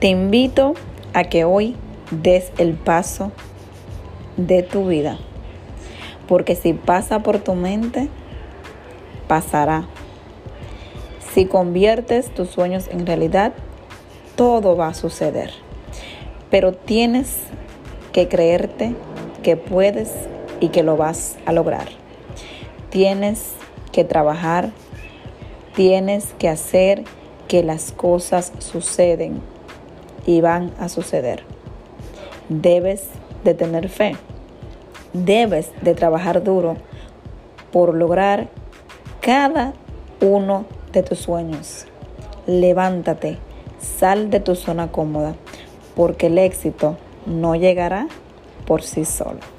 Te invito a que hoy des el paso de tu vida. Porque si pasa por tu mente, pasará. Si conviertes tus sueños en realidad, todo va a suceder. Pero tienes que creerte que puedes y que lo vas a lograr. Tienes que trabajar, tienes que hacer que las cosas suceden y van a suceder. Debes de tener fe. Debes de trabajar duro por lograr cada uno de tus sueños. Levántate, sal de tu zona cómoda, porque el éxito no llegará por sí solo.